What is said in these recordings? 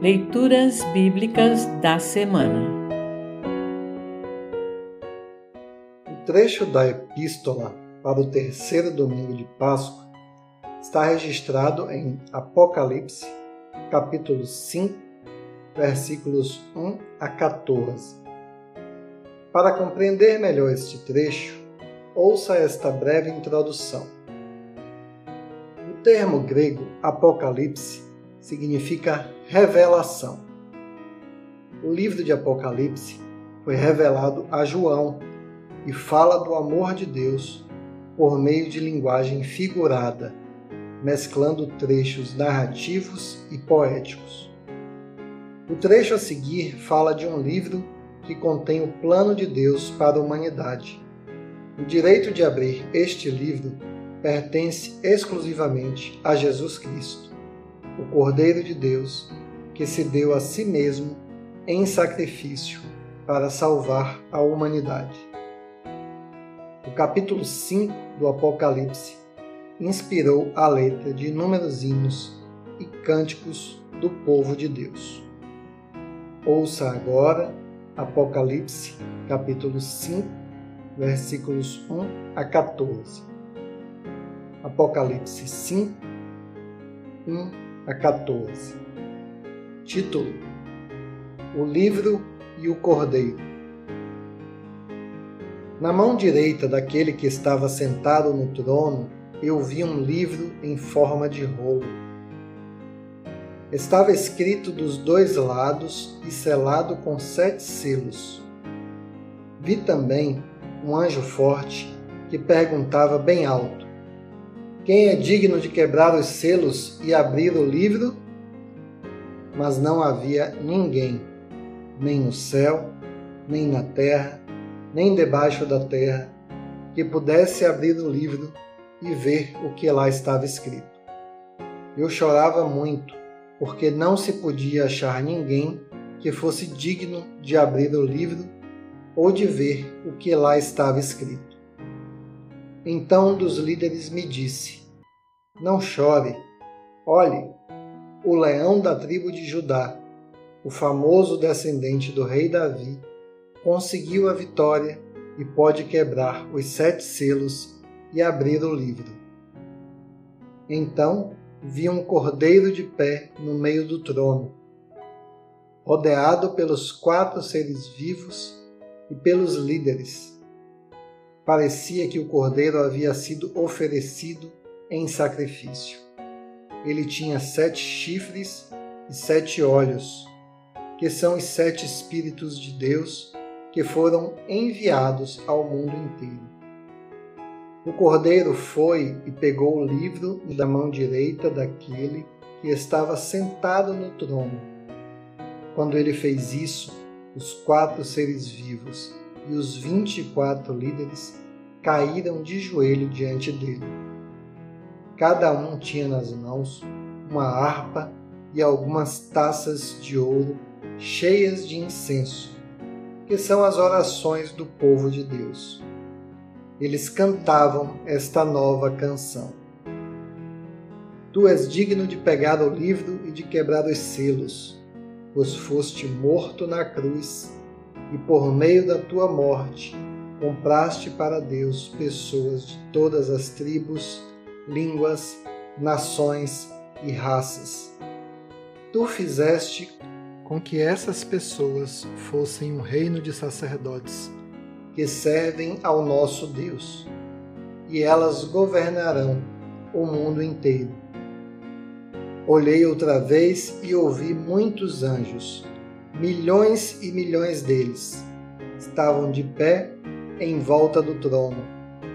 Leituras Bíblicas da Semana O trecho da Epístola para o terceiro domingo de Páscoa está registrado em Apocalipse, capítulo 5, versículos 1 a 14. Para compreender melhor este trecho, ouça esta breve introdução. O termo grego Apocalipse significa revelação. O livro de Apocalipse foi revelado a João e fala do amor de Deus por meio de linguagem figurada, mesclando trechos narrativos e poéticos. O trecho a seguir fala de um livro que contém o plano de Deus para a humanidade. O direito de abrir este livro pertence exclusivamente a Jesus Cristo, o Cordeiro de Deus, que se deu a si mesmo em sacrifício para salvar a humanidade. O capítulo 5 do Apocalipse inspirou a letra de inúmeros hinos e cânticos do povo de Deus. Ouça agora Apocalipse, capítulo 5, versículos 1 a 14. Apocalipse 5, 1 a 14. Título: O Livro e o Cordeiro. Na mão direita daquele que estava sentado no trono, eu vi um livro em forma de rolo. Estava escrito dos dois lados e selado com sete selos. Vi também um anjo forte que perguntava bem alto: Quem é digno de quebrar os selos e abrir o livro? Mas não havia ninguém, nem no céu, nem na terra, nem debaixo da terra, que pudesse abrir o livro e ver o que lá estava escrito. Eu chorava muito, porque não se podia achar ninguém que fosse digno de abrir o livro ou de ver o que lá estava escrito. Então um dos líderes me disse: Não chore, olhe, o leão da tribo de Judá, o famoso descendente do rei Davi, conseguiu a vitória e pode quebrar os sete selos e abrir o livro. Então vi um cordeiro de pé no meio do trono, rodeado pelos quatro seres vivos e pelos líderes. Parecia que o cordeiro havia sido oferecido em sacrifício. Ele tinha sete chifres e sete olhos, que são os sete Espíritos de Deus que foram enviados ao mundo inteiro. O cordeiro foi e pegou o livro da mão direita daquele que estava sentado no trono. Quando ele fez isso, os quatro seres vivos e os vinte e quatro líderes caíram de joelho diante dele. Cada um tinha nas mãos uma harpa e algumas taças de ouro cheias de incenso, que são as orações do povo de Deus. Eles cantavam esta nova canção. Tu és digno de pegar o livro e de quebrar os selos pois foste morto na cruz e por meio da tua morte compraste para Deus pessoas de todas as tribos, línguas, nações e raças. Tu fizeste com que essas pessoas fossem um reino de sacerdotes que servem ao nosso Deus, e elas governarão o mundo inteiro. Olhei outra vez e ouvi muitos anjos, milhões e milhões deles. Estavam de pé em volta do trono,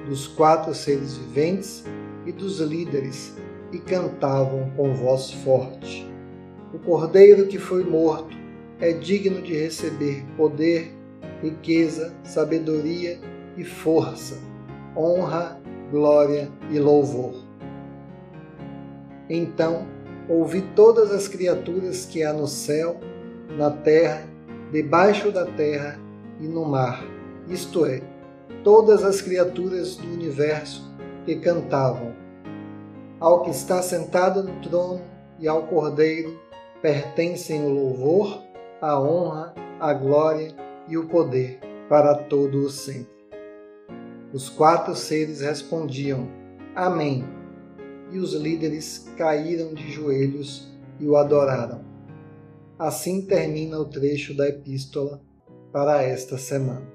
dos quatro seres viventes e dos líderes, e cantavam com voz forte: O cordeiro que foi morto é digno de receber poder, riqueza, sabedoria e força, honra, glória e louvor. Então ouvi todas as criaturas que há no céu, na terra, debaixo da terra e no mar, isto é, todas as criaturas do universo que cantavam. Ao que está sentado no trono e ao Cordeiro pertencem o louvor, a honra, a glória e o poder para todo o sempre. Os quatro seres respondiam: Amém. E os líderes caíram de joelhos e o adoraram. Assim termina o trecho da epístola para esta semana.